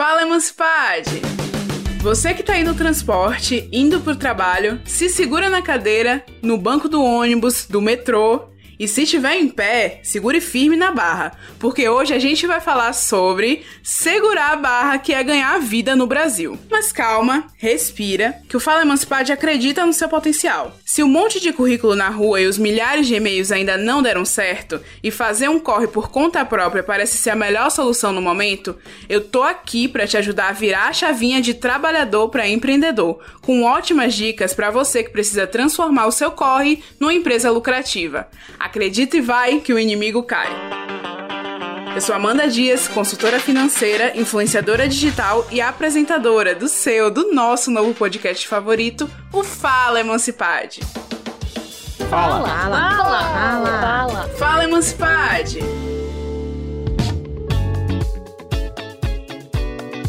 Fala, Emancipade! Você que tá aí no transporte, indo pro trabalho, se segura na cadeira, no banco do ônibus, do metrô e se estiver em pé, segure firme na barra, porque hoje a gente vai falar sobre segurar a barra que é ganhar a vida no Brasil. Mas calma, respira, que o Fala Emancipade acredita no seu potencial. Se o um monte de currículo na rua e os milhares de e-mails ainda não deram certo e fazer um corre por conta própria parece ser a melhor solução no momento, eu tô aqui para te ajudar a virar a chavinha de trabalhador para empreendedor, com ótimas dicas para você que precisa transformar o seu corre numa empresa lucrativa. Acredita e vai que o inimigo cai. Eu sou Amanda Dias, consultora financeira, influenciadora digital e apresentadora do seu, do nosso novo podcast favorito, o Fala Emancipade. Fala! Fala! Fala! Fala! Fala Emancipade!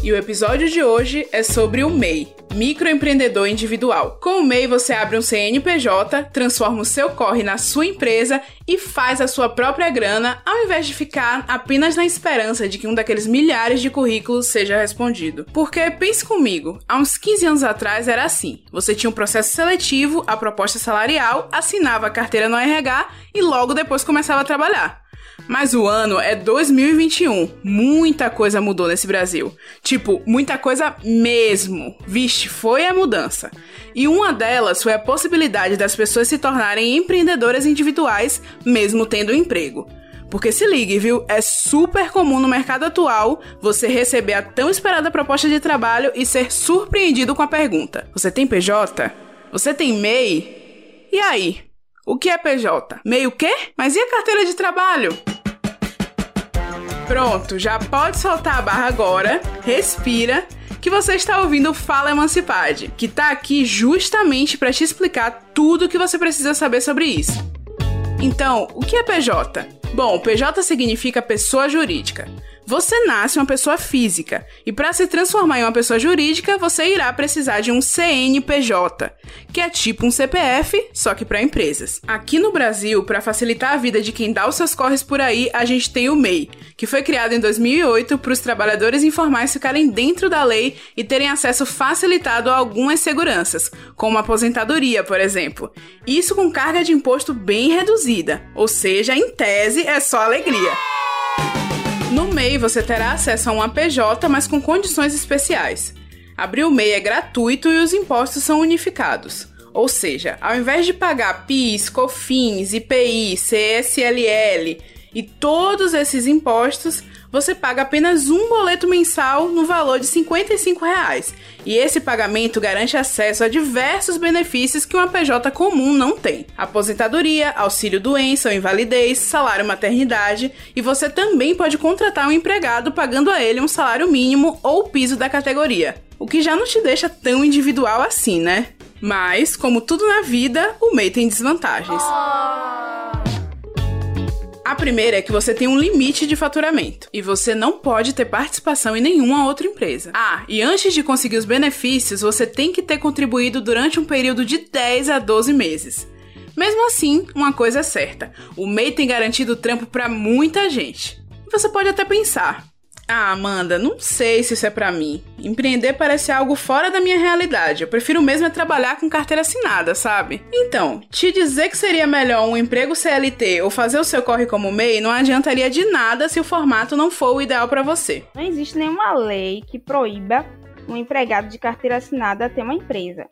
E o episódio de hoje é sobre o MEI, microempreendedor individual. Com o MEI você abre um CNPJ, transforma o seu corre na sua empresa e faz a sua própria grana, ao invés de ficar apenas na esperança de que um daqueles milhares de currículos seja respondido. Porque pense comigo, há uns 15 anos atrás era assim: você tinha um processo seletivo, a proposta salarial, assinava a carteira no RH e logo depois começava a trabalhar. Mas o ano é 2021. Muita coisa mudou nesse Brasil. Tipo, muita coisa mesmo. Vixe, foi a mudança. E uma delas foi a possibilidade das pessoas se tornarem empreendedoras individuais, mesmo tendo um emprego. Porque se ligue, viu? É super comum no mercado atual você receber a tão esperada proposta de trabalho e ser surpreendido com a pergunta: Você tem PJ? Você tem MEI? E aí? O que é PJ? MEI o quê? Mas e a carteira de trabalho? Pronto, já pode soltar a barra agora, respira, que você está ouvindo o Fala Emancipade, que está aqui justamente para te explicar tudo o que você precisa saber sobre isso. Então, o que é PJ? Bom, PJ significa pessoa jurídica. Você nasce uma pessoa física e para se transformar em uma pessoa jurídica, você irá precisar de um CNPJ, que é tipo um CPF, só que para empresas. Aqui no Brasil, para facilitar a vida de quem dá os seus corres por aí, a gente tem o MEI, que foi criado em 2008 para os trabalhadores informais ficarem dentro da lei e terem acesso facilitado a algumas seguranças, como aposentadoria, por exemplo. Isso com carga de imposto bem reduzida, ou seja, em tese é só alegria. No MEI você terá acesso a um APJ, mas com condições especiais. Abrir o MEI é gratuito e os impostos são unificados. Ou seja, ao invés de pagar PIS, COFINS, IPI, CSLL e todos esses impostos, você paga apenas um boleto mensal no valor de 55 reais. E esse pagamento garante acesso a diversos benefícios que uma PJ comum não tem: aposentadoria, auxílio doença ou invalidez, salário maternidade, e você também pode contratar um empregado pagando a ele um salário mínimo ou piso da categoria. O que já não te deixa tão individual assim, né? Mas, como tudo na vida, o MEI tem desvantagens. A primeira é que você tem um limite de faturamento e você não pode ter participação em nenhuma outra empresa. Ah, e antes de conseguir os benefícios, você tem que ter contribuído durante um período de 10 a 12 meses. Mesmo assim, uma coisa é certa: o MEI tem garantido trampo para muita gente. Você pode até pensar, ah, Amanda, não sei se isso é para mim. Empreender parece algo fora da minha realidade. Eu prefiro mesmo é trabalhar com carteira assinada, sabe? Então, te dizer que seria melhor um emprego CLT ou fazer o seu corre como MEI não adiantaria de nada se o formato não for o ideal para você. Não existe nenhuma lei que proíba um empregado de carteira assinada ter uma empresa.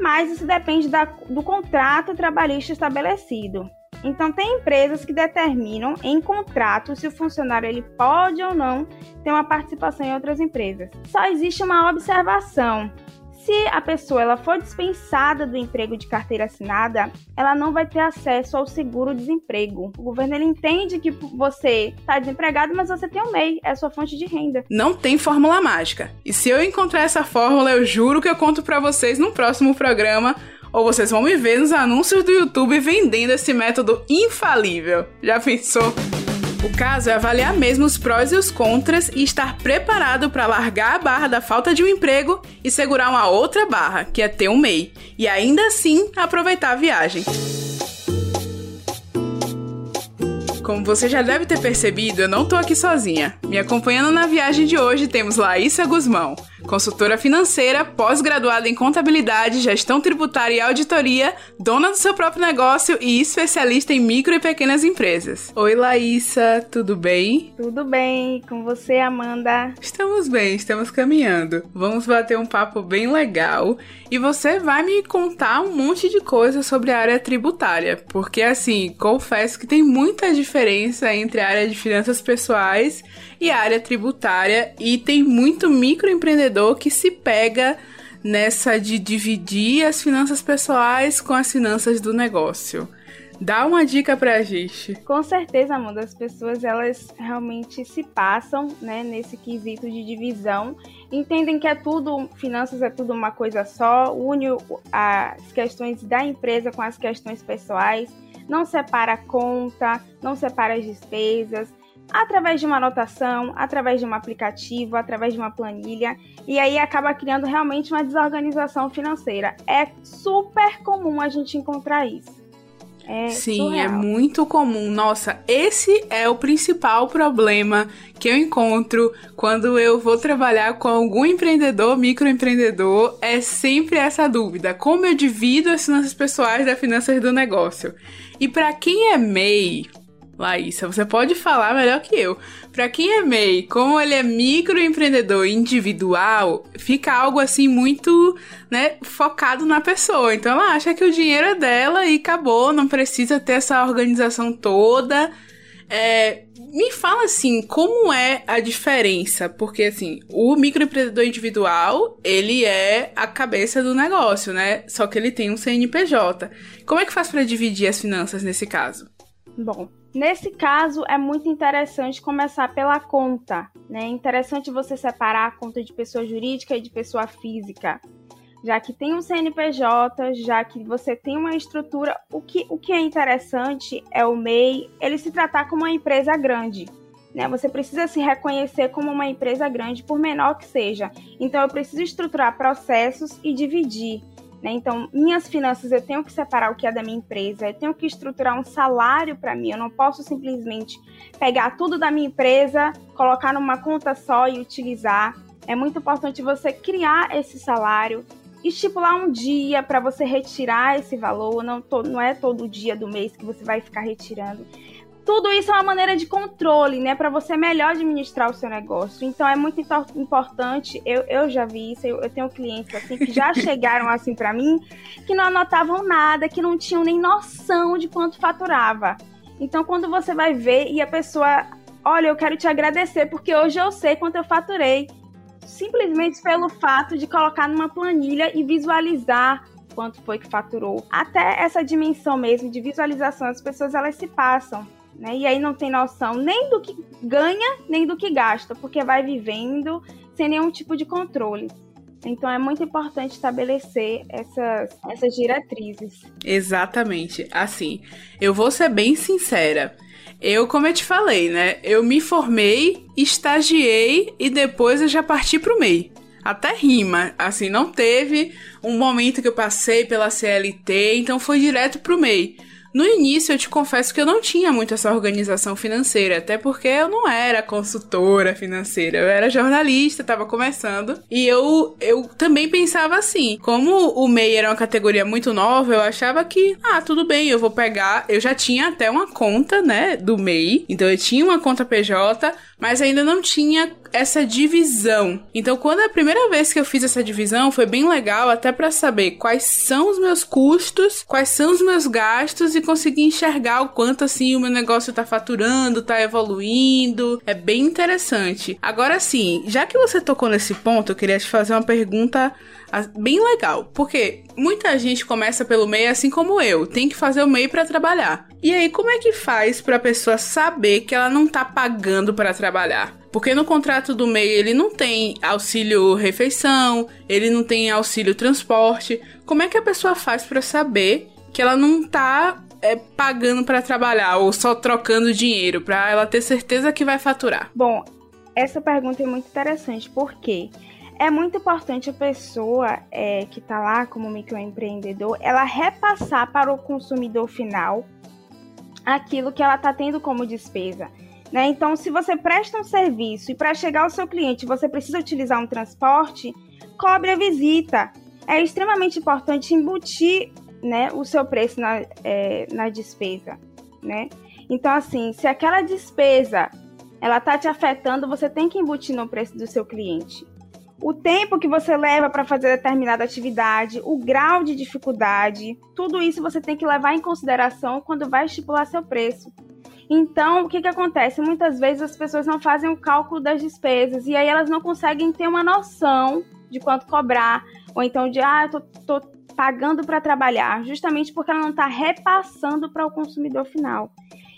Mas isso depende da, do contrato trabalhista estabelecido. Então, tem empresas que determinam em contrato se o funcionário ele pode ou não ter uma participação em outras empresas. Só existe uma observação. Se a pessoa ela for dispensada do emprego de carteira assinada, ela não vai ter acesso ao seguro-desemprego. O governo ele entende que você está desempregado, mas você tem o MEI, é a sua fonte de renda. Não tem fórmula mágica. E se eu encontrar essa fórmula, eu juro que eu conto para vocês no próximo programa ou vocês vão me ver nos anúncios do YouTube vendendo esse método infalível. Já pensou? O caso é avaliar mesmo os prós e os contras e estar preparado para largar a barra da falta de um emprego e segurar uma outra barra, que é ter um MEI, e ainda assim aproveitar a viagem. Como você já deve ter percebido, eu não tô aqui sozinha. Me acompanhando na viagem de hoje temos Laísa Guzmão, consultora financeira, pós-graduada em contabilidade, gestão tributária e auditoria, dona do seu próprio negócio e especialista em micro e pequenas empresas. Oi, Laísa, tudo bem? Tudo bem, com você, Amanda? Estamos bem, estamos caminhando. Vamos bater um papo bem legal e você vai me contar um monte de coisas sobre a área tributária, porque assim, confesso que tem muita diferença entre a área de finanças pessoais e a área tributária e tem muito microempreendedor que se pega nessa de dividir as finanças pessoais com as finanças do negócio. Dá uma dica pra gente. Com certeza, Amanda, as pessoas elas realmente se passam, né, nesse quesito de divisão, entendem que é tudo, finanças é tudo uma coisa só, une as questões da empresa com as questões pessoais, não separa a conta, não separa as despesas, através de uma anotação, através de um aplicativo, através de uma planilha, e aí acaba criando realmente uma desorganização financeira. É super comum a gente encontrar isso. É Sim, é surreal. é muito comum. Nossa, esse é o principal problema que eu encontro quando eu vou trabalhar com algum empreendedor, microempreendedor, é sempre essa dúvida: como eu divido as finanças pessoais das finanças do negócio? E para quem é MEI, Laísa, você pode falar melhor que eu. Para quem é MEI, como ele é microempreendedor individual, fica algo assim muito, né, focado na pessoa. Então ela acha que o dinheiro é dela e acabou, não precisa ter essa organização toda. É, me fala assim, como é a diferença? Porque assim, o microempreendedor individual, ele é a cabeça do negócio, né? Só que ele tem um CNPJ. Como é que faz para dividir as finanças nesse caso? Bom, nesse caso é muito interessante começar pela conta, né? É interessante você separar a conta de pessoa jurídica e de pessoa física. Já que tem um CNPJ, já que você tem uma estrutura, o que, o que é interessante é o MEI, ele se tratar como uma empresa grande. Né? Você precisa se reconhecer como uma empresa grande, por menor que seja. Então, eu preciso estruturar processos e dividir. Né? Então, minhas finanças eu tenho que separar o que é da minha empresa, eu tenho que estruturar um salário para mim. Eu não posso simplesmente pegar tudo da minha empresa, colocar numa conta só e utilizar. É muito importante você criar esse salário, estipular um dia para você retirar esse valor. Não, to, não é todo dia do mês que você vai ficar retirando tudo isso é uma maneira de controle, né? Para você melhor administrar o seu negócio. Então é muito importante. Eu, eu já vi isso, eu, eu tenho clientes assim que já chegaram assim para mim que não anotavam nada, que não tinham nem noção de quanto faturava. Então quando você vai ver e a pessoa, olha, eu quero te agradecer porque hoje eu sei quanto eu faturei. Simplesmente pelo fato de colocar numa planilha e visualizar quanto foi que faturou. Até essa dimensão mesmo de visualização, as pessoas elas se passam né? E aí não tem noção nem do que ganha, nem do que gasta, porque vai vivendo sem nenhum tipo de controle. Então é muito importante estabelecer essas, essas diretrizes. Exatamente. Assim, eu vou ser bem sincera. Eu, como eu te falei, né? Eu me formei, estagiei e depois eu já parti pro MEI. Até rima, assim, não teve um momento que eu passei pela CLT, então foi direto pro MEI. No início, eu te confesso que eu não tinha muito essa organização financeira, até porque eu não era consultora financeira, eu era jornalista, estava começando. E eu, eu também pensava assim: como o MEI era uma categoria muito nova, eu achava que, ah, tudo bem, eu vou pegar. Eu já tinha até uma conta, né, do MEI, então eu tinha uma conta PJ, mas ainda não tinha essa divisão. Então, quando é a primeira vez que eu fiz essa divisão, foi bem legal até para saber quais são os meus custos, quais são os meus gastos e conseguir enxergar o quanto assim o meu negócio tá faturando, tá evoluindo. É bem interessante. Agora sim, já que você tocou nesse ponto, eu queria te fazer uma pergunta bem legal, porque muita gente começa pelo MEI assim como eu, tem que fazer o MEI para trabalhar. E aí como é que faz para a pessoa saber que ela não tá pagando para trabalhar? Porque no contrato do MEI ele não tem auxílio refeição, ele não tem auxílio transporte. Como é que a pessoa faz para saber que ela não tá é, pagando para trabalhar ou só trocando dinheiro para ela ter certeza que vai faturar? Bom, essa pergunta é muito interessante porque é muito importante a pessoa é, que está lá como microempreendedor, ela repassar para o consumidor final aquilo que ela está tendo como despesa. Né? Então, se você presta um serviço e para chegar ao seu cliente você precisa utilizar um transporte, cobre a visita. É extremamente importante embutir né, o seu preço na, é, na despesa. Né? Então, assim, se aquela despesa ela está te afetando, você tem que embutir no preço do seu cliente. O tempo que você leva para fazer determinada atividade, o grau de dificuldade, tudo isso você tem que levar em consideração quando vai estipular seu preço. Então, o que, que acontece? Muitas vezes as pessoas não fazem o cálculo das despesas e aí elas não conseguem ter uma noção de quanto cobrar, ou então de, ah, eu tô, tô pagando para trabalhar, justamente porque ela não está repassando para o consumidor final.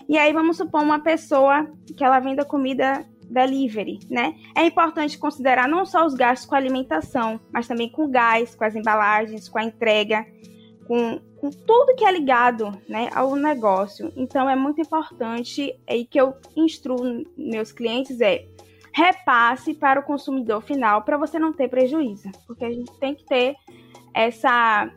E aí vamos supor uma pessoa que ela venda comida delivery, né? É importante considerar não só os gastos com a alimentação, mas também com gás, com as embalagens, com a entrega, com, com tudo que é ligado né, ao negócio. Então é muito importante e que eu instruo meus clientes é repasse para o consumidor final para você não ter prejuízo, porque a gente tem que ter essa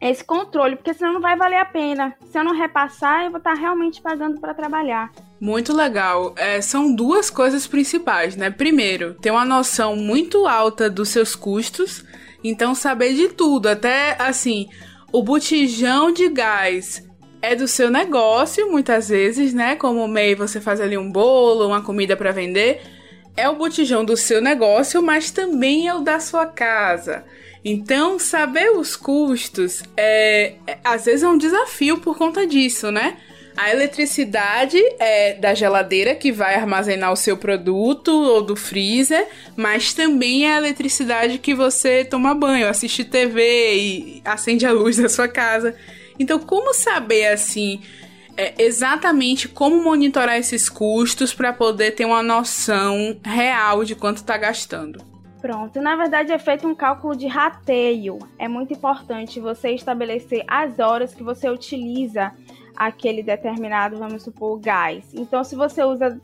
esse controle, porque senão não vai valer a pena. Se eu não repassar, eu vou estar realmente pagando para trabalhar. Muito legal. É, são duas coisas principais, né? Primeiro, ter uma noção muito alta dos seus custos, então saber de tudo, até assim, o botijão de gás é do seu negócio, muitas vezes, né? Como o MEI, você faz ali um bolo, uma comida para vender. É o botijão do seu negócio, mas também é o da sua casa. Então, saber os custos é, é, às vezes é um desafio por conta disso, né? A eletricidade é da geladeira que vai armazenar o seu produto ou do freezer, mas também é a eletricidade que você toma banho, assiste TV e acende a luz da sua casa. Então, como saber assim é, exatamente como monitorar esses custos para poder ter uma noção real de quanto está gastando? Pronto, na verdade é feito um cálculo de rateio. É muito importante você estabelecer as horas que você utiliza aquele determinado, vamos supor, gás. Então, se você usa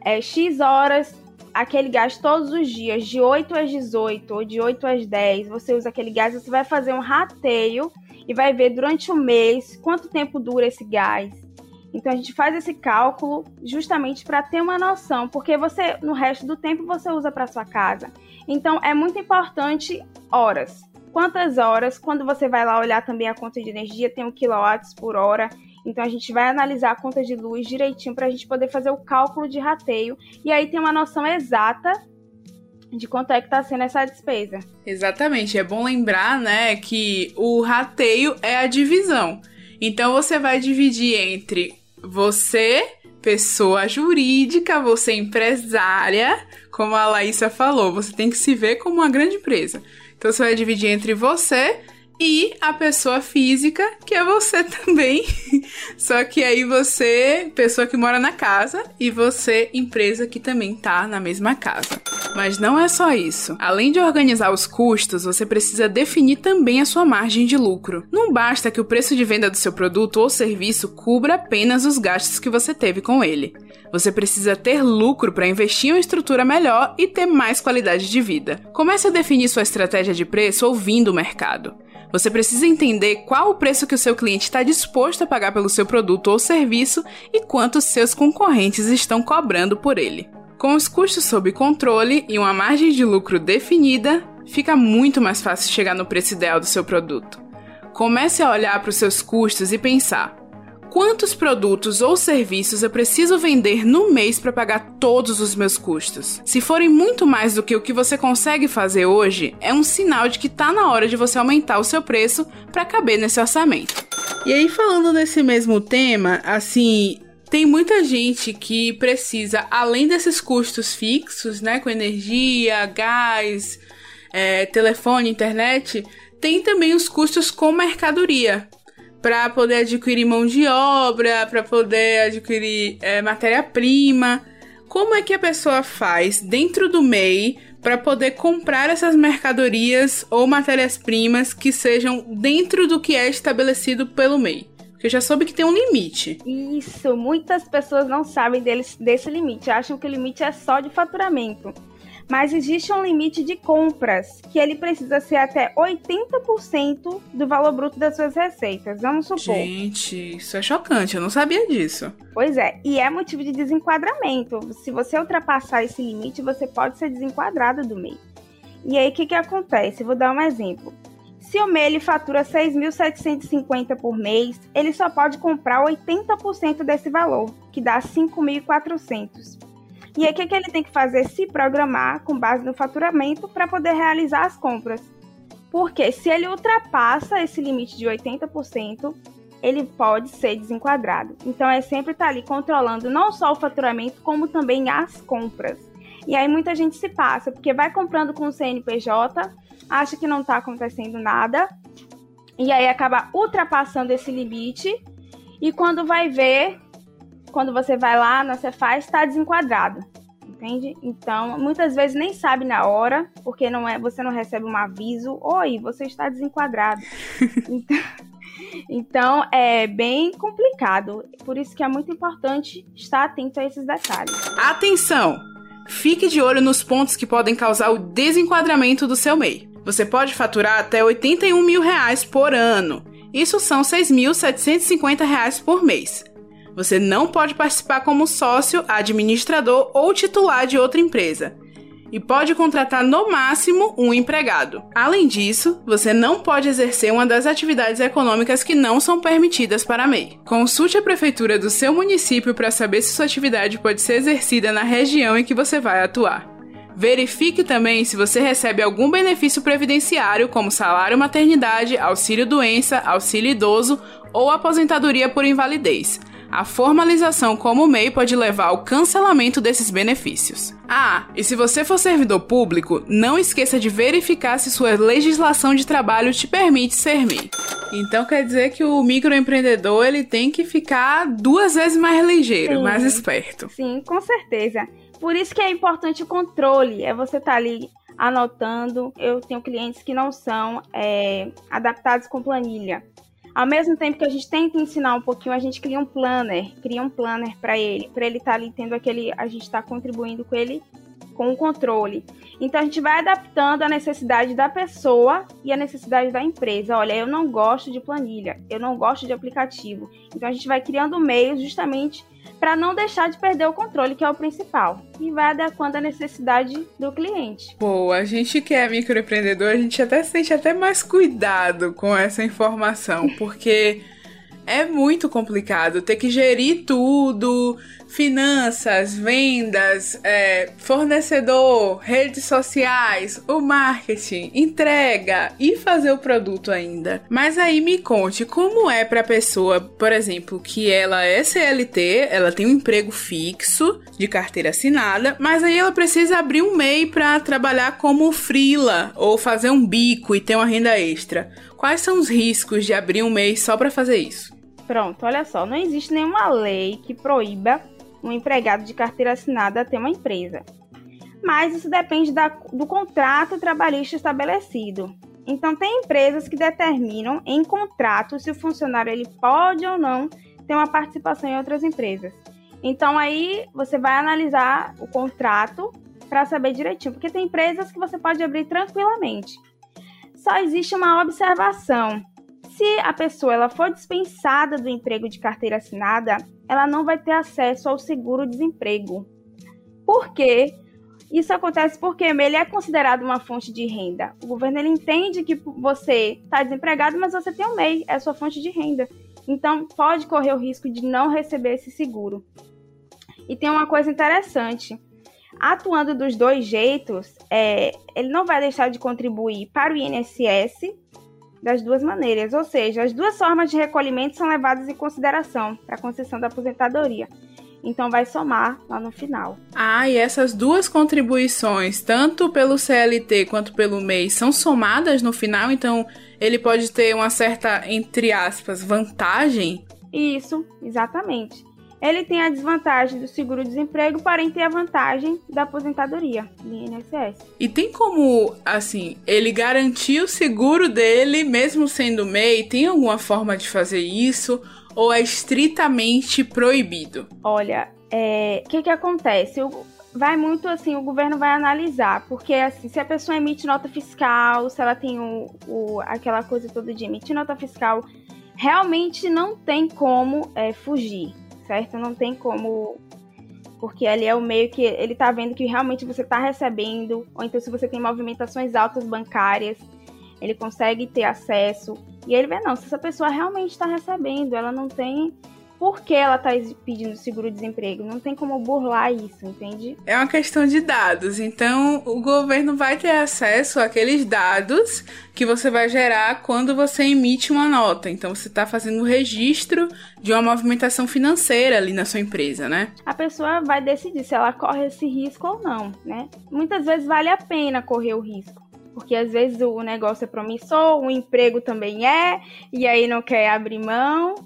é, X horas, aquele gás todos os dias, de 8 às 18 ou de 8 às 10, você usa aquele gás, você vai fazer um rateio e vai ver durante o mês quanto tempo dura esse gás. Então a gente faz esse cálculo justamente para ter uma noção, porque você no resto do tempo você usa para sua casa. Então é muito importante horas. Quantas horas? Quando você vai lá olhar também a conta de energia, tem um quilowatts por hora. Então a gente vai analisar a conta de luz direitinho para a gente poder fazer o cálculo de rateio e aí tem uma noção exata de quanto é que está sendo essa despesa. Exatamente, é bom lembrar, né, que o rateio é a divisão. Então você vai dividir entre você, pessoa jurídica, você empresária, como a Laísa falou, você tem que se ver como uma grande empresa. Então você vai dividir entre você e a pessoa física, que é você também. Só que aí você, pessoa que mora na casa, e você, empresa que também tá na mesma casa. Mas não é só isso. Além de organizar os custos, você precisa definir também a sua margem de lucro. Não basta que o preço de venda do seu produto ou serviço cubra apenas os gastos que você teve com ele. Você precisa ter lucro para investir em uma estrutura melhor e ter mais qualidade de vida. Comece a definir sua estratégia de preço ouvindo o mercado. Você precisa entender qual o preço que o seu cliente está disposto a pagar pelo seu produto ou serviço e quanto seus concorrentes estão cobrando por ele. Com os custos sob controle e uma margem de lucro definida, fica muito mais fácil chegar no preço ideal do seu produto. Comece a olhar para os seus custos e pensar: quantos produtos ou serviços eu preciso vender no mês para pagar todos os meus custos. Se forem muito mais do que o que você consegue fazer hoje, é um sinal de que está na hora de você aumentar o seu preço para caber nesse orçamento. E aí falando nesse mesmo tema, assim, tem muita gente que precisa, além desses custos fixos, né, com energia, gás, é, telefone, internet, tem também os custos com mercadoria para poder adquirir mão de obra, para poder adquirir é, matéria-prima. Como é que a pessoa faz dentro do MEI para poder comprar essas mercadorias ou matérias-primas que sejam dentro do que é estabelecido pelo MEI? Porque eu já soube que tem um limite. Isso, muitas pessoas não sabem desse limite, acham que o limite é só de faturamento. Mas existe um limite de compras que ele precisa ser até 80% do valor bruto das suas receitas. Vamos supor. Gente, isso é chocante, eu não sabia disso. Pois é, e é motivo de desenquadramento. Se você ultrapassar esse limite, você pode ser desenquadrado do MEI. E aí, o que, que acontece? Vou dar um exemplo. Se o MEI ele fatura 6.750 por mês, ele só pode comprar 80% desse valor, que dá 5.400. E aí, o que, que ele tem que fazer? Se programar com base no faturamento para poder realizar as compras. Porque se ele ultrapassa esse limite de 80%, ele pode ser desenquadrado. Então, é sempre estar tá ali controlando não só o faturamento, como também as compras. E aí, muita gente se passa, porque vai comprando com o CNPJ, acha que não está acontecendo nada, e aí acaba ultrapassando esse limite. E quando vai ver, quando você vai lá na Cefaz, está desenquadrado. Entende? Então, muitas vezes nem sabe na hora, porque não é, você não recebe um aviso, oi, você está desenquadrado. então, então, é bem complicado. Por isso que é muito importante estar atento a esses detalhes. Atenção! Fique de olho nos pontos que podem causar o desenquadramento do seu MEI. Você pode faturar até 81 mil reais por ano. Isso são 6.750 reais por mês. Você não pode participar como sócio, administrador ou titular de outra empresa. E pode contratar no máximo um empregado. Além disso, você não pode exercer uma das atividades econômicas que não são permitidas para a MEI. Consulte a prefeitura do seu município para saber se sua atividade pode ser exercida na região em que você vai atuar. Verifique também se você recebe algum benefício previdenciário, como salário maternidade, auxílio doença, auxílio idoso ou aposentadoria por invalidez. A formalização como MEI pode levar ao cancelamento desses benefícios. Ah, e se você for servidor público, não esqueça de verificar se sua legislação de trabalho te permite ser MEI. Então quer dizer que o microempreendedor ele tem que ficar duas vezes mais ligeiro, Sim. mais esperto. Sim, com certeza. Por isso que é importante o controle, é você estar tá ali anotando. Eu tenho clientes que não são é, adaptados com planilha. Ao mesmo tempo que a gente tenta ensinar um pouquinho, a gente cria um planner, cria um planner para ele, para ele estar tá ali tendo aquele, a gente está contribuindo com ele com o controle. Então a gente vai adaptando a necessidade da pessoa e a necessidade da empresa. Olha, eu não gosto de planilha, eu não gosto de aplicativo. Então a gente vai criando meios justamente para não deixar de perder o controle, que é o principal, e vai adequando a necessidade do cliente. Pô, a gente que é microempreendedor, a gente até sente até mais cuidado com essa informação, porque é muito complicado ter que gerir tudo, finanças, vendas, é, fornecedor, redes sociais, o marketing, entrega e fazer o produto ainda. Mas aí me conte como é para a pessoa, por exemplo, que ela é CLT, ela tem um emprego fixo de carteira assinada, mas aí ela precisa abrir um MEI para trabalhar como frila ou fazer um bico e ter uma renda extra. Quais são os riscos de abrir um MEI só para fazer isso? Pronto, olha só, não existe nenhuma lei que proíba um empregado de carteira assinada ter uma empresa. Mas isso depende da, do contrato trabalhista estabelecido. Então, tem empresas que determinam em contrato se o funcionário ele pode ou não ter uma participação em outras empresas. Então, aí você vai analisar o contrato para saber direitinho, porque tem empresas que você pode abrir tranquilamente. Só existe uma observação se a pessoa ela for dispensada do emprego de carteira assinada, ela não vai ter acesso ao seguro-desemprego. Por quê? Isso acontece porque ele é considerado uma fonte de renda. O governo ele entende que você está desempregado, mas você tem um MEI, é sua fonte de renda. Então, pode correr o risco de não receber esse seguro. E tem uma coisa interessante. Atuando dos dois jeitos, é, ele não vai deixar de contribuir para o INSS das duas maneiras, ou seja, as duas formas de recolhimento são levadas em consideração para a concessão da aposentadoria. Então vai somar lá no final. Ah, e essas duas contribuições, tanto pelo CLT quanto pelo MEI, são somadas no final, então ele pode ter uma certa, entre aspas, vantagem? Isso, exatamente ele tem a desvantagem do seguro-desemprego, porém tem a vantagem da aposentadoria do INSS. E tem como, assim, ele garantir o seguro dele, mesmo sendo MEI? Tem alguma forma de fazer isso? Ou é estritamente proibido? Olha, o é, que que acontece? O, vai muito assim, o governo vai analisar, porque assim, se a pessoa emite nota fiscal, se ela tem o, o aquela coisa toda de emitir nota fiscal, realmente não tem como é, fugir, certo? Não tem como porque ali é o meio que ele tá vendo que realmente você tá recebendo, ou então se você tem movimentações altas bancárias, ele consegue ter acesso. E ele vê, não, se essa pessoa realmente está recebendo, ela não tem por que ela está pedindo seguro-desemprego. Não tem como burlar isso, entende? É uma questão de dados. Então, o governo vai ter acesso àqueles dados que você vai gerar quando você emite uma nota. Então, você está fazendo o um registro de uma movimentação financeira ali na sua empresa, né? A pessoa vai decidir se ela corre esse risco ou não, né? Muitas vezes vale a pena correr o risco porque às vezes o negócio é promissor, o emprego também é, e aí não quer abrir mão,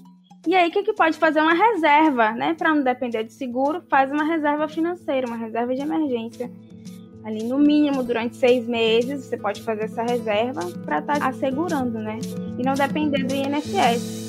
e aí, o que, que pode fazer? Uma reserva, né? Para não depender de seguro, faz uma reserva financeira, uma reserva de emergência. Ali, no mínimo, durante seis meses, você pode fazer essa reserva para estar tá assegurando, né? E não depender do INSS.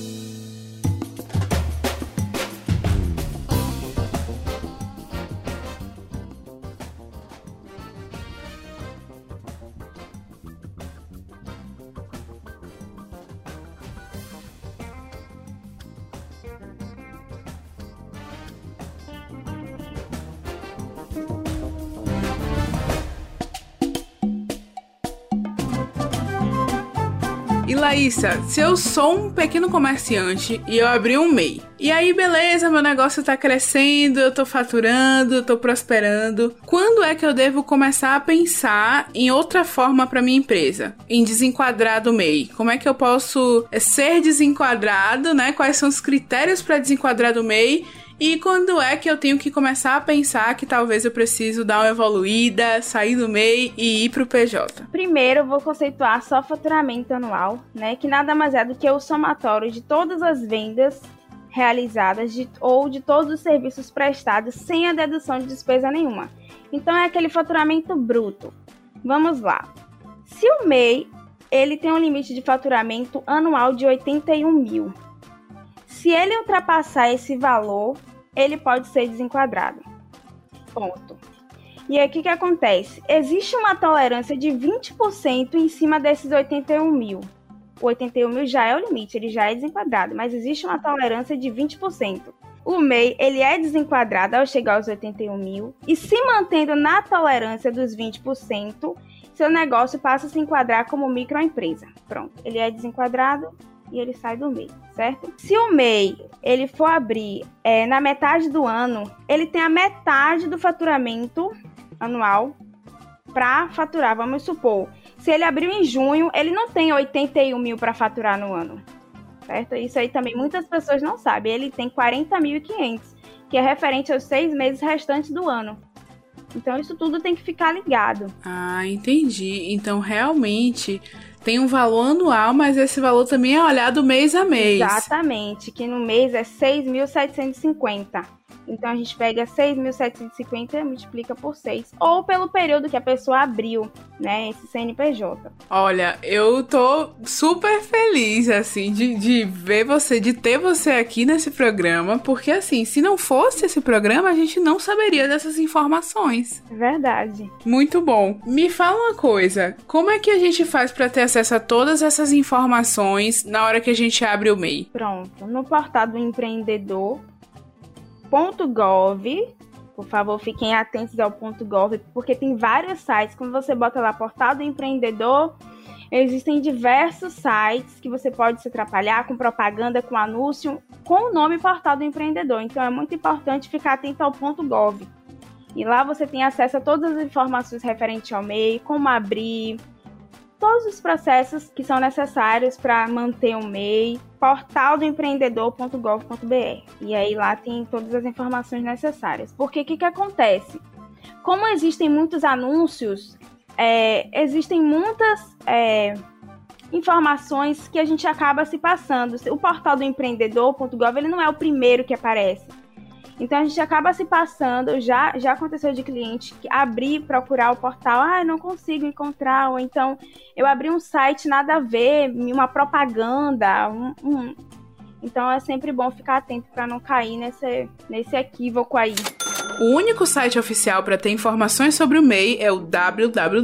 Se eu sou um pequeno comerciante e eu abri um MEI, e aí beleza, meu negócio tá crescendo, eu tô faturando, eu tô prosperando, quando é que eu devo começar a pensar em outra forma para minha empresa? Em desenquadrar do MEI? Como é que eu posso ser desenquadrado, né? Quais são os critérios para desenquadrar do MEI? E quando é que eu tenho que começar a pensar que talvez eu preciso dar uma evoluída, sair do MEI e ir para o PJ? Primeiro, eu vou conceituar só faturamento anual, né? Que nada mais é do que o somatório de todas as vendas realizadas de, ou de todos os serviços prestados sem a dedução de despesa nenhuma. Então é aquele faturamento bruto. Vamos lá. Se o MEI ele tem um limite de faturamento anual de 81 mil. Se ele ultrapassar esse valor, ele pode ser desenquadrado. Ponto. E que, que acontece? Existe uma tolerância de 20% em cima desses 81 mil. O 81 mil já é o limite, ele já é desenquadrado, mas existe uma tolerância de 20%. O MEI ele é desenquadrado ao chegar aos 81 mil e se mantendo na tolerância dos 20%, seu negócio passa a se enquadrar como microempresa. Pronto, ele é desenquadrado e ele sai do MEI, certo? Se o MEI ele for abrir é, na metade do ano, ele tem a metade do faturamento anual para faturar. Vamos supor, se ele abriu em junho, ele não tem 81 mil para faturar no ano, certo? Isso aí também muitas pessoas não sabem. Ele tem 40.500, que é referente aos seis meses restantes do ano. Então isso tudo tem que ficar ligado. Ah, entendi. Então realmente tem um valor anual, mas esse valor também é olhado mês a mês. Exatamente, que no mês é 6.750. Então a gente pega 6.750 e multiplica por 6. Ou pelo período que a pessoa abriu, né? Esse CNPJ. Olha, eu tô super feliz, assim, de, de ver você, de ter você aqui nesse programa. Porque, assim, se não fosse esse programa, a gente não saberia dessas informações. Verdade. Muito bom. Me fala uma coisa: como é que a gente faz para ter acesso a todas essas informações na hora que a gente abre o MEI? Pronto. No portal do empreendedor .gov, por favor, fiquem atentos ao .gov, porque tem vários sites, quando você bota lá Portal do Empreendedor, existem diversos sites que você pode se atrapalhar com propaganda, com anúncio, com o nome Portal do Empreendedor. Então é muito importante ficar atento ao .gov. E lá você tem acesso a todas as informações referentes ao MEI, como abrir, todos os processos que são necessários para manter o MEI, portaldoempreendedor.gov.br. E aí lá tem todas as informações necessárias. Porque o que, que acontece? Como existem muitos anúncios, é, existem muitas é, informações que a gente acaba se passando. O portal do empreendedor.gov ele não é o primeiro que aparece. Então a gente acaba se passando, já, já aconteceu de cliente abrir, procurar o portal, ah, não consigo encontrar, ou então eu abri um site nada a ver, uma propaganda, um, um. então é sempre bom ficar atento para não cair nesse, nesse equívoco aí. O único site oficial para ter informações sobre o MEI é o www.gov.br.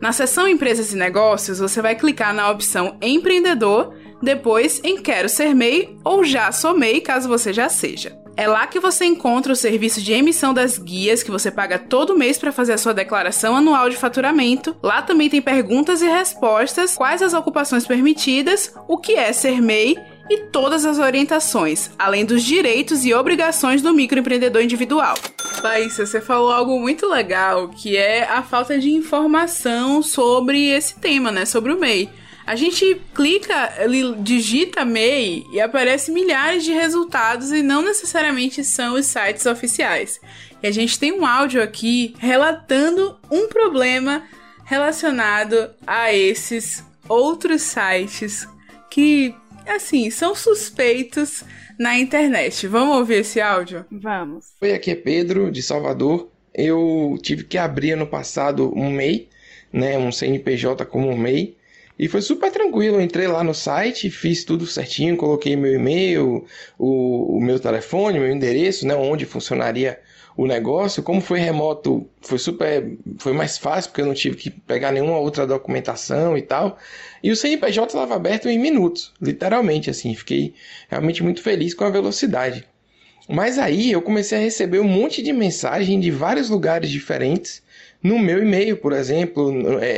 Na seção Empresas e Negócios, você vai clicar na opção Empreendedor, depois em Quero Ser MEI ou Já Sou MEI, caso você já seja. É lá que você encontra o serviço de emissão das guias que você paga todo mês para fazer a sua declaração anual de faturamento. Lá também tem perguntas e respostas, quais as ocupações permitidas, o que é ser MEI e todas as orientações, além dos direitos e obrigações do microempreendedor individual. Laísa, você falou algo muito legal, que é a falta de informação sobre esse tema, né? Sobre o MEI. A gente clica, digita MEI e aparece milhares de resultados e não necessariamente são os sites oficiais. E a gente tem um áudio aqui relatando um problema relacionado a esses outros sites que, assim, são suspeitos na internet. Vamos ouvir esse áudio? Vamos. Oi, aqui é Pedro, de Salvador. Eu tive que abrir ano passado um MEI, né, um CNPJ como um MEI, e foi super tranquilo. Eu entrei lá no site, fiz tudo certinho, coloquei meu e-mail, o, o meu telefone, meu endereço, né, onde funcionaria o negócio. Como foi remoto, foi super, foi mais fácil porque eu não tive que pegar nenhuma outra documentação e tal. E o CNPJ estava aberto em minutos, literalmente assim. Fiquei realmente muito feliz com a velocidade. Mas aí eu comecei a receber um monte de mensagem de vários lugares diferentes no meu e-mail, por exemplo,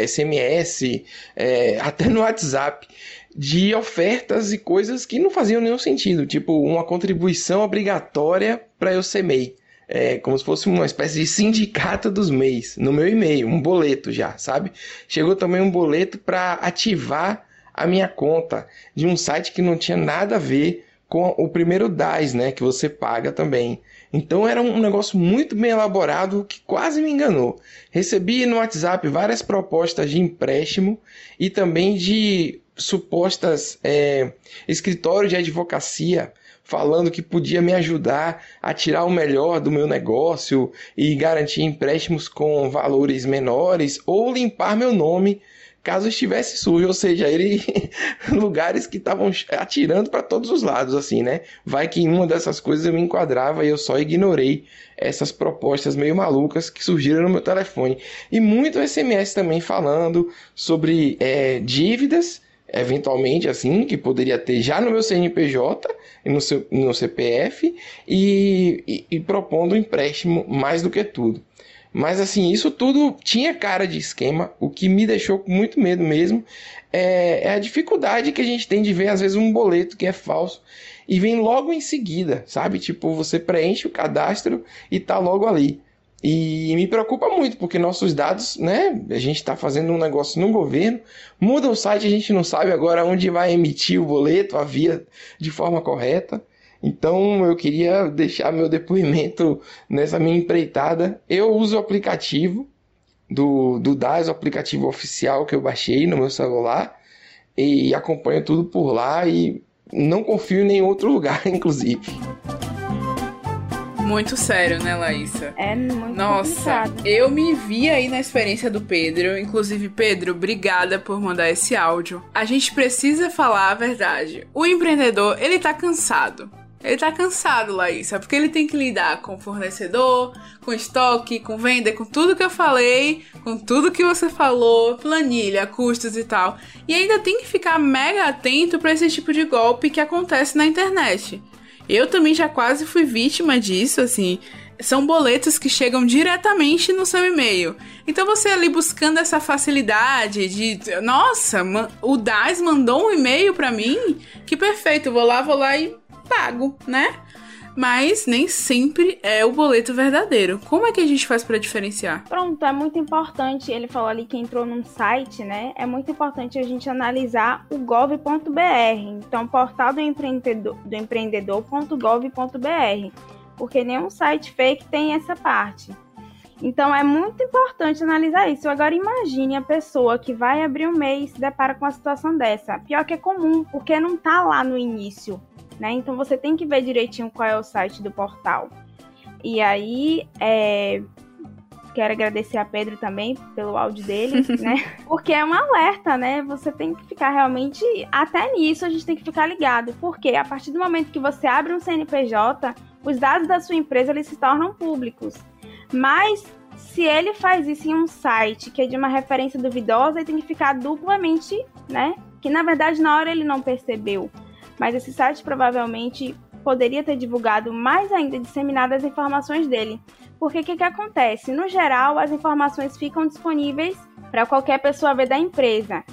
SMS, é, é, até no WhatsApp, de ofertas e coisas que não faziam nenhum sentido, tipo uma contribuição obrigatória para eu ser MEI. É, como se fosse uma espécie de sindicato dos MEIs, no meu e-mail, um boleto já, sabe? Chegou também um boleto para ativar a minha conta de um site que não tinha nada a ver com o primeiro DAS, né, que você paga também. Então era um negócio muito bem elaborado que quase me enganou. Recebi no WhatsApp várias propostas de empréstimo e também de supostas é, escritórios de advocacia falando que podia me ajudar a tirar o melhor do meu negócio e garantir empréstimos com valores menores ou limpar meu nome caso estivesse sujo, ou seja, ele lugares que estavam atirando para todos os lados, assim, né? Vai que em uma dessas coisas eu me enquadrava e eu só ignorei essas propostas meio malucas que surgiram no meu telefone e muito SMS também falando sobre é, dívidas eventualmente assim que poderia ter já no meu CNPJ e no, seu, no CPF e, e, e propondo empréstimo mais do que tudo. Mas assim, isso tudo tinha cara de esquema. O que me deixou com muito medo mesmo é, é, a dificuldade que a gente tem de ver, às vezes, um boleto que é falso e vem logo em seguida, sabe? Tipo, você preenche o cadastro e tá logo ali. E me preocupa muito, porque nossos dados, né? A gente está fazendo um negócio no governo, muda o site, a gente não sabe agora onde vai emitir o boleto, a via de forma correta. Então eu queria deixar meu depoimento nessa minha empreitada. Eu uso o aplicativo do, do DAS, o aplicativo oficial que eu baixei no meu celular e acompanho tudo por lá e não confio em nenhum outro lugar, inclusive. Muito sério, né, Laísa? É muito Nossa, complicado. eu me vi aí na experiência do Pedro. Inclusive, Pedro, obrigada por mandar esse áudio. A gente precisa falar a verdade. O empreendedor, ele tá cansado. Ele tá cansado, Laísa, porque ele tem que lidar com fornecedor, com estoque, com venda, com tudo que eu falei, com tudo que você falou, planilha, custos e tal. E ainda tem que ficar mega atento para esse tipo de golpe que acontece na internet. Eu também já quase fui vítima disso, assim. São boletos que chegam diretamente no seu e-mail. Então você ali buscando essa facilidade de, nossa, o DAS mandou um e-mail para mim, que perfeito, vou lá, vou lá e pago, né? Mas nem sempre é o boleto verdadeiro. Como é que a gente faz para diferenciar? Pronto, é muito importante. Ele falou ali que entrou num site, né? É muito importante a gente analisar o gov.br. Então, portal do empreendedor, do empreendedor.gov.br, porque nenhum site fake tem essa parte. Então é muito importante analisar isso. Agora imagine a pessoa que vai abrir um mês e se depara com uma situação dessa. Pior que é comum, porque não tá lá no início né? Então você tem que ver direitinho qual é o site do portal. E aí, é... quero agradecer a Pedro também pelo áudio dele, né? Porque é um alerta, né? Você tem que ficar realmente. Até nisso a gente tem que ficar ligado. Porque a partir do momento que você abre um CNPJ, os dados da sua empresa eles se tornam públicos. Mas se ele faz isso em um site que é de uma referência duvidosa, ele tem que ficar duplamente, né? Que na verdade na hora ele não percebeu. Mas esse site provavelmente poderia ter divulgado mais ainda, disseminado as informações dele. Porque o que, que acontece? No geral, as informações ficam disponíveis para qualquer pessoa ver da empresa.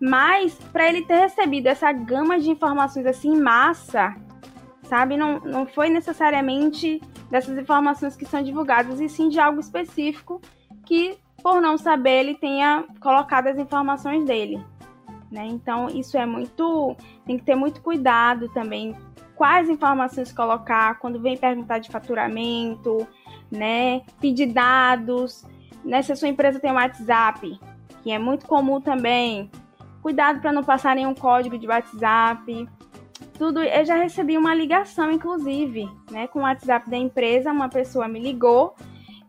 Mas, para ele ter recebido essa gama de informações assim massa, sabe? Não, não foi necessariamente dessas informações que são divulgadas, e sim de algo específico que, por não saber, ele tenha colocado as informações dele. Né? Então, isso é muito. Tem que ter muito cuidado também. Quais informações colocar quando vem perguntar de faturamento, né? Pedir dados. Né? Se a sua empresa tem um WhatsApp, que é muito comum também, cuidado para não passar nenhum código de WhatsApp. Tudo, eu já recebi uma ligação, inclusive, né, com o WhatsApp da empresa. Uma pessoa me ligou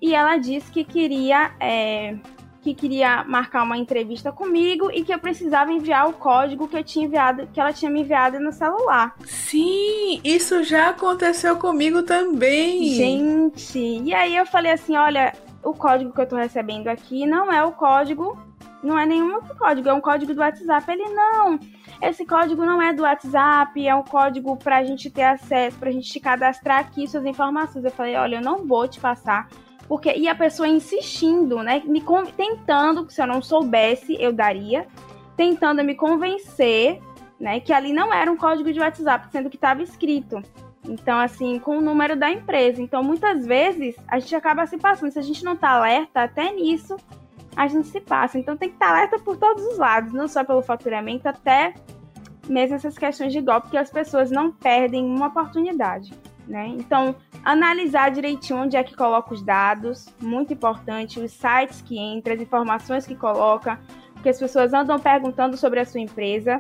e ela disse que queria é, que queria marcar uma entrevista comigo e que eu precisava enviar o código que eu tinha enviado, que ela tinha me enviado no celular. Sim, isso já aconteceu comigo também. Gente, e aí eu falei assim, olha, o código que eu tô recebendo aqui não é o código, não é nenhum outro código, é um código do WhatsApp. Ele não. Esse código não é do WhatsApp, é um código para a gente ter acesso, para a gente te cadastrar aqui suas informações. Eu falei, olha, eu não vou te passar porque e a pessoa insistindo, né, me tentando, se eu não soubesse, eu daria, tentando me convencer, né, que ali não era um código de WhatsApp, sendo que estava escrito. Então, assim, com o número da empresa. Então, muitas vezes, a gente acaba se passando. Se a gente não tá alerta, até nisso, a gente se passa. Então, tem que estar tá alerta por todos os lados, não só pelo faturamento, até mesmo essas questões de golpe, que as pessoas não perdem uma oportunidade. Né? Então, analisar direitinho onde é que coloca os dados, muito importante, os sites que entra, as informações que coloca, porque as pessoas andam perguntando sobre a sua empresa,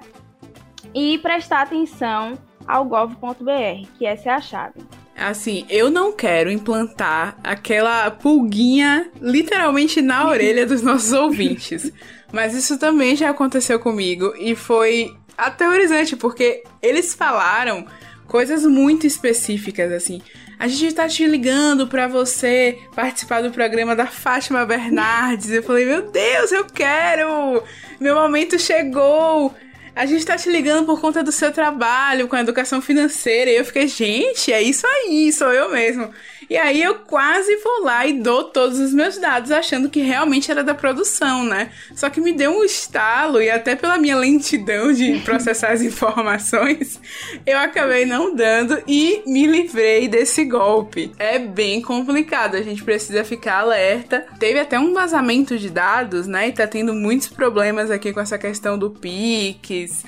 e prestar atenção ao gov.br, que essa é a chave. Assim, eu não quero implantar aquela pulguinha literalmente na orelha dos nossos ouvintes. Mas isso também já aconteceu comigo e foi aterrorizante, porque eles falaram coisas muito específicas, assim. A gente tá te ligando para você participar do programa da Fátima Bernardes. Eu falei, meu Deus, eu quero! Meu momento chegou! A gente tá te ligando por conta do seu trabalho com a educação financeira. E eu fiquei, gente, é isso aí, sou eu mesmo. E aí eu quase vou lá e dou todos os meus dados, achando que realmente era da produção, né? Só que me deu um estalo e até pela minha lentidão de processar as informações, eu acabei não dando e me livrei desse golpe. É bem complicado, a gente precisa ficar alerta. Teve até um vazamento de dados, né? E tá tendo muitos problemas aqui com essa questão do Pix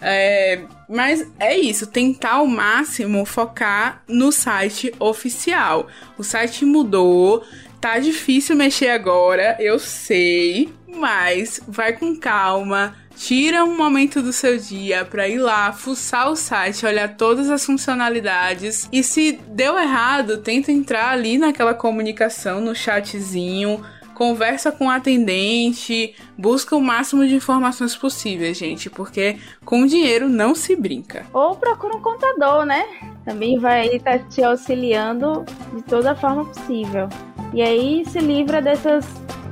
é, mas é isso, tentar ao máximo focar no site oficial. O site mudou, tá difícil mexer agora, eu sei, mas vai com calma. Tira um momento do seu dia para ir lá, fuçar o site, olhar todas as funcionalidades e se deu errado, tenta entrar ali naquela comunicação no chatzinho, conversa com o atendente, busca o máximo de informações possíveis, gente, porque com dinheiro não se brinca. Ou procura um contador, né? Também vai estar tá te auxiliando de toda forma possível. E aí se livra dessas,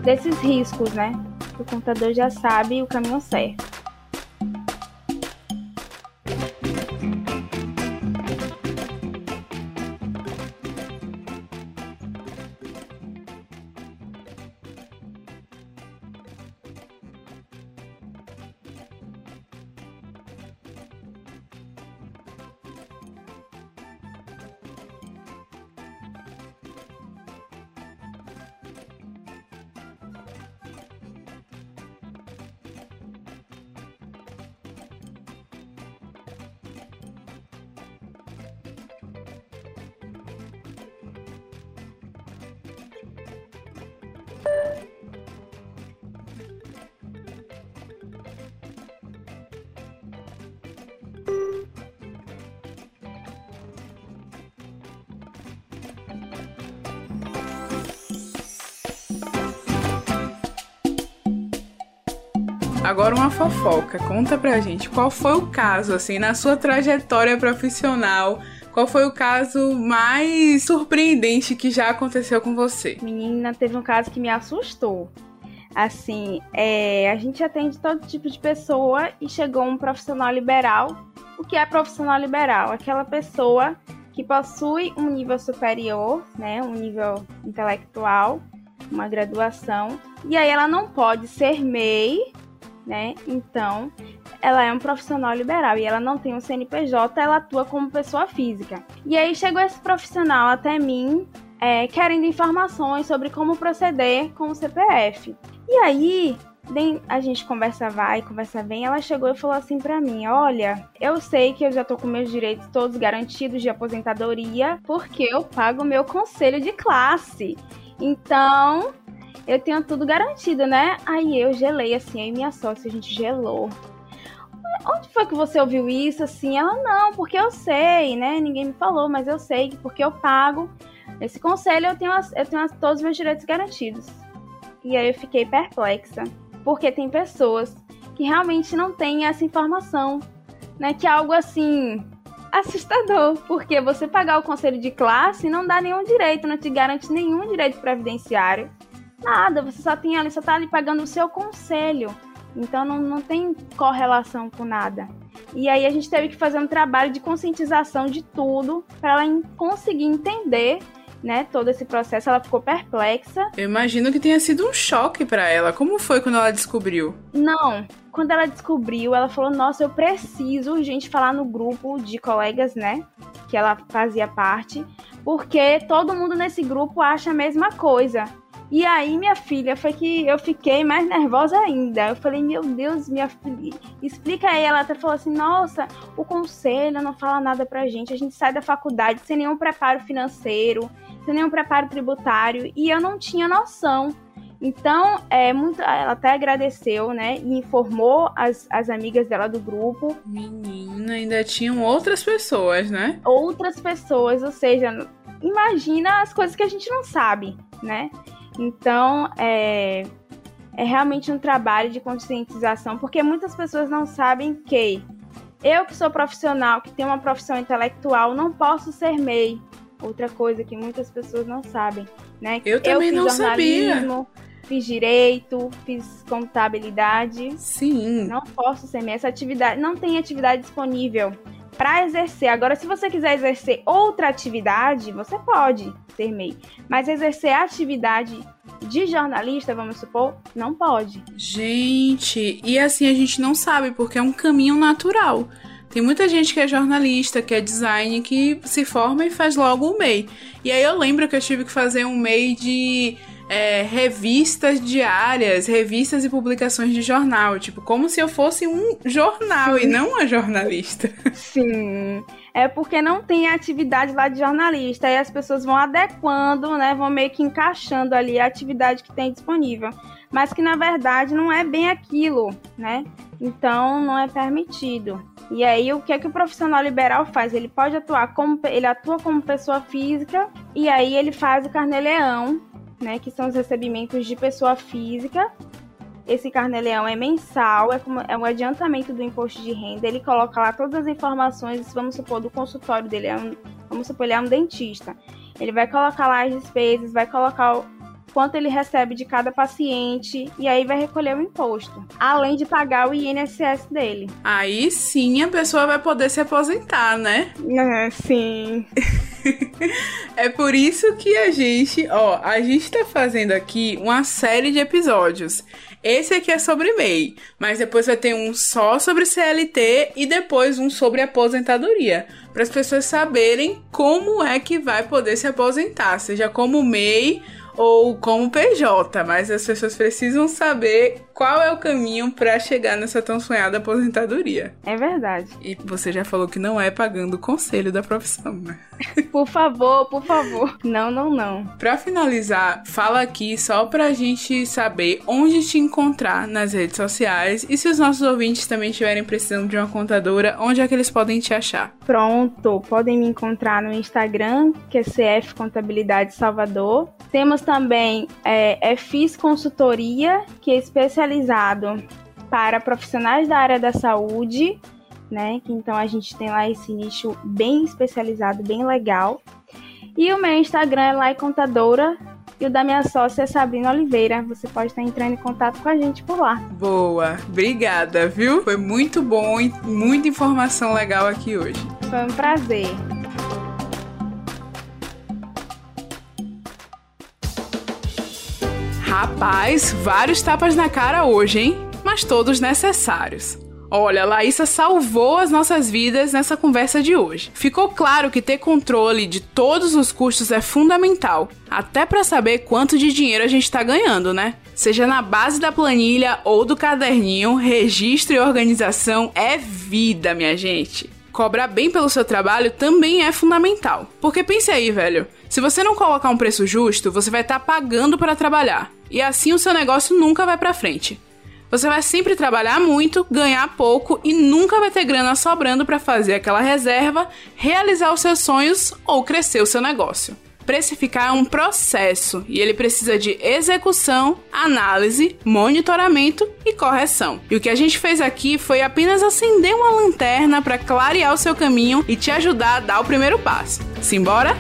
desses riscos, né? O contador já sabe o caminho certo. Agora uma fofoca. Conta pra gente, qual foi o caso, assim, na sua trajetória profissional? Qual foi o caso mais surpreendente que já aconteceu com você? Menina, teve um caso que me assustou. Assim, é, a gente atende todo tipo de pessoa e chegou um profissional liberal. O que é profissional liberal? Aquela pessoa que possui um nível superior, né, um nível intelectual, uma graduação, e aí ela não pode ser MEI, né? Então, ela é um profissional liberal e ela não tem um CNPJ, ela atua como pessoa física. E aí chegou esse profissional até mim, é, querendo informações sobre como proceder com o CPF. E aí, a gente conversa vai, conversa vem, ela chegou e falou assim para mim: "Olha, eu sei que eu já tô com meus direitos todos garantidos de aposentadoria, porque eu pago meu conselho de classe. Então, eu tenho tudo garantido, né?" Aí eu gelei assim, aí minha sócia a gente gelou. Onde foi que você ouviu isso assim? Ela não, porque eu sei, né? Ninguém me falou, mas eu sei que porque eu pago esse conselho eu tenho, eu tenho todos os meus direitos garantidos. E aí eu fiquei perplexa porque tem pessoas que realmente não têm essa informação, né? Que é algo assim assustador, porque você pagar o conselho de classe não dá nenhum direito, não te garante nenhum direito previdenciário. Nada, você só tem ali, só tá ali pagando o seu conselho. Então não, não tem correlação com nada. E aí a gente teve que fazer um trabalho de conscientização de tudo para ela conseguir entender né, todo esse processo, ela ficou perplexa. Eu imagino que tenha sido um choque para ela. Como foi quando ela descobriu? Não, quando ela descobriu, ela falou: "Nossa, eu preciso urgente falar no grupo de colegas, né, que ela fazia parte, porque todo mundo nesse grupo acha a mesma coisa". E aí, minha filha, foi que eu fiquei mais nervosa ainda. Eu falei, meu Deus, minha filha, explica aí. Ela até falou assim: nossa, o conselho não fala nada pra gente. A gente sai da faculdade sem nenhum preparo financeiro, sem nenhum preparo tributário. E eu não tinha noção. Então, é, muito, ela até agradeceu, né? E informou as, as amigas dela do grupo. Menina, ainda tinham outras pessoas, né? Outras pessoas, ou seja, imagina as coisas que a gente não sabe, né? Então, é, é realmente um trabalho de conscientização, porque muitas pessoas não sabem que eu que sou profissional, que tenho uma profissão intelectual, não posso ser MEI. Outra coisa que muitas pessoas não sabem, né? Eu também eu não sabia. Fiz direito, fiz contabilidade. Sim. Não posso ser MEI. Essa atividade não tem atividade disponível para exercer. Agora, se você quiser exercer outra atividade, você pode ser MEI. Mas exercer a atividade de jornalista, vamos supor, não pode. Gente, e assim a gente não sabe, porque é um caminho natural. Tem muita gente que é jornalista, que é design, que se forma e faz logo o MEI. E aí eu lembro que eu tive que fazer um MEI de é, revistas diárias, revistas e publicações de jornal, tipo, como se eu fosse um jornal Sim. e não uma jornalista. Sim. É porque não tem atividade lá de jornalista, aí as pessoas vão adequando, né, vão meio que encaixando ali a atividade que tem disponível, mas que na verdade não é bem aquilo, né? Então não é permitido. E aí o que é que o profissional liberal faz? Ele pode atuar como ele atua como pessoa física e aí ele faz o carnê-leão né, que são os recebimentos de pessoa física. Esse carnê-leão é mensal, é, como, é um adiantamento do imposto de renda. Ele coloca lá todas as informações, vamos supor, do consultório dele. É um, vamos supor, ele é um dentista. Ele vai colocar lá as despesas, vai colocar o quanto ele recebe de cada paciente e aí vai recolher o imposto, além de pagar o INSS dele. Aí sim a pessoa vai poder se aposentar, né? É, sim. é por isso que a gente, ó, a gente tá fazendo aqui uma série de episódios. Esse aqui é sobre MEI, mas depois vai ter um só sobre CLT e depois um sobre aposentadoria, para as pessoas saberem como é que vai poder se aposentar, seja como MEI ou como PJ, mas as pessoas precisam saber qual é o caminho para chegar nessa tão sonhada aposentadoria. É verdade. E você já falou que não é pagando o conselho da profissão, né? por favor, por favor. Não, não, não. Para finalizar, fala aqui só pra gente saber onde te encontrar nas redes sociais e se os nossos ouvintes também estiverem precisando de uma contadora, onde é que eles podem te achar? Pronto, podem me encontrar no Instagram, que é CF Contabilidade Salvador. Temos também é, é FIS Consultoria, que é especializado para profissionais da área da saúde, né? Então a gente tem lá esse nicho bem especializado, bem legal. E o meu Instagram é Lai Contadora e o da minha sócia é Sabrina Oliveira. Você pode estar entrando em contato com a gente por lá. Boa, obrigada, viu? Foi muito bom e muita informação legal aqui hoje. Foi um prazer. Rapaz, vários tapas na cara hoje, hein? Mas todos necessários. Olha, Laísa salvou as nossas vidas nessa conversa de hoje. Ficou claro que ter controle de todos os custos é fundamental, até para saber quanto de dinheiro a gente está ganhando, né? Seja na base da planilha ou do caderninho, registro e organização é vida, minha gente. Cobrar bem pelo seu trabalho também é fundamental. Porque pense aí, velho. Se você não colocar um preço justo, você vai estar tá pagando para trabalhar. E assim o seu negócio nunca vai para frente. Você vai sempre trabalhar muito, ganhar pouco e nunca vai ter grana sobrando para fazer aquela reserva, realizar os seus sonhos ou crescer o seu negócio. Precificar é um processo e ele precisa de execução, análise, monitoramento e correção. E o que a gente fez aqui foi apenas acender uma lanterna para clarear o seu caminho e te ajudar a dar o primeiro passo. Simbora?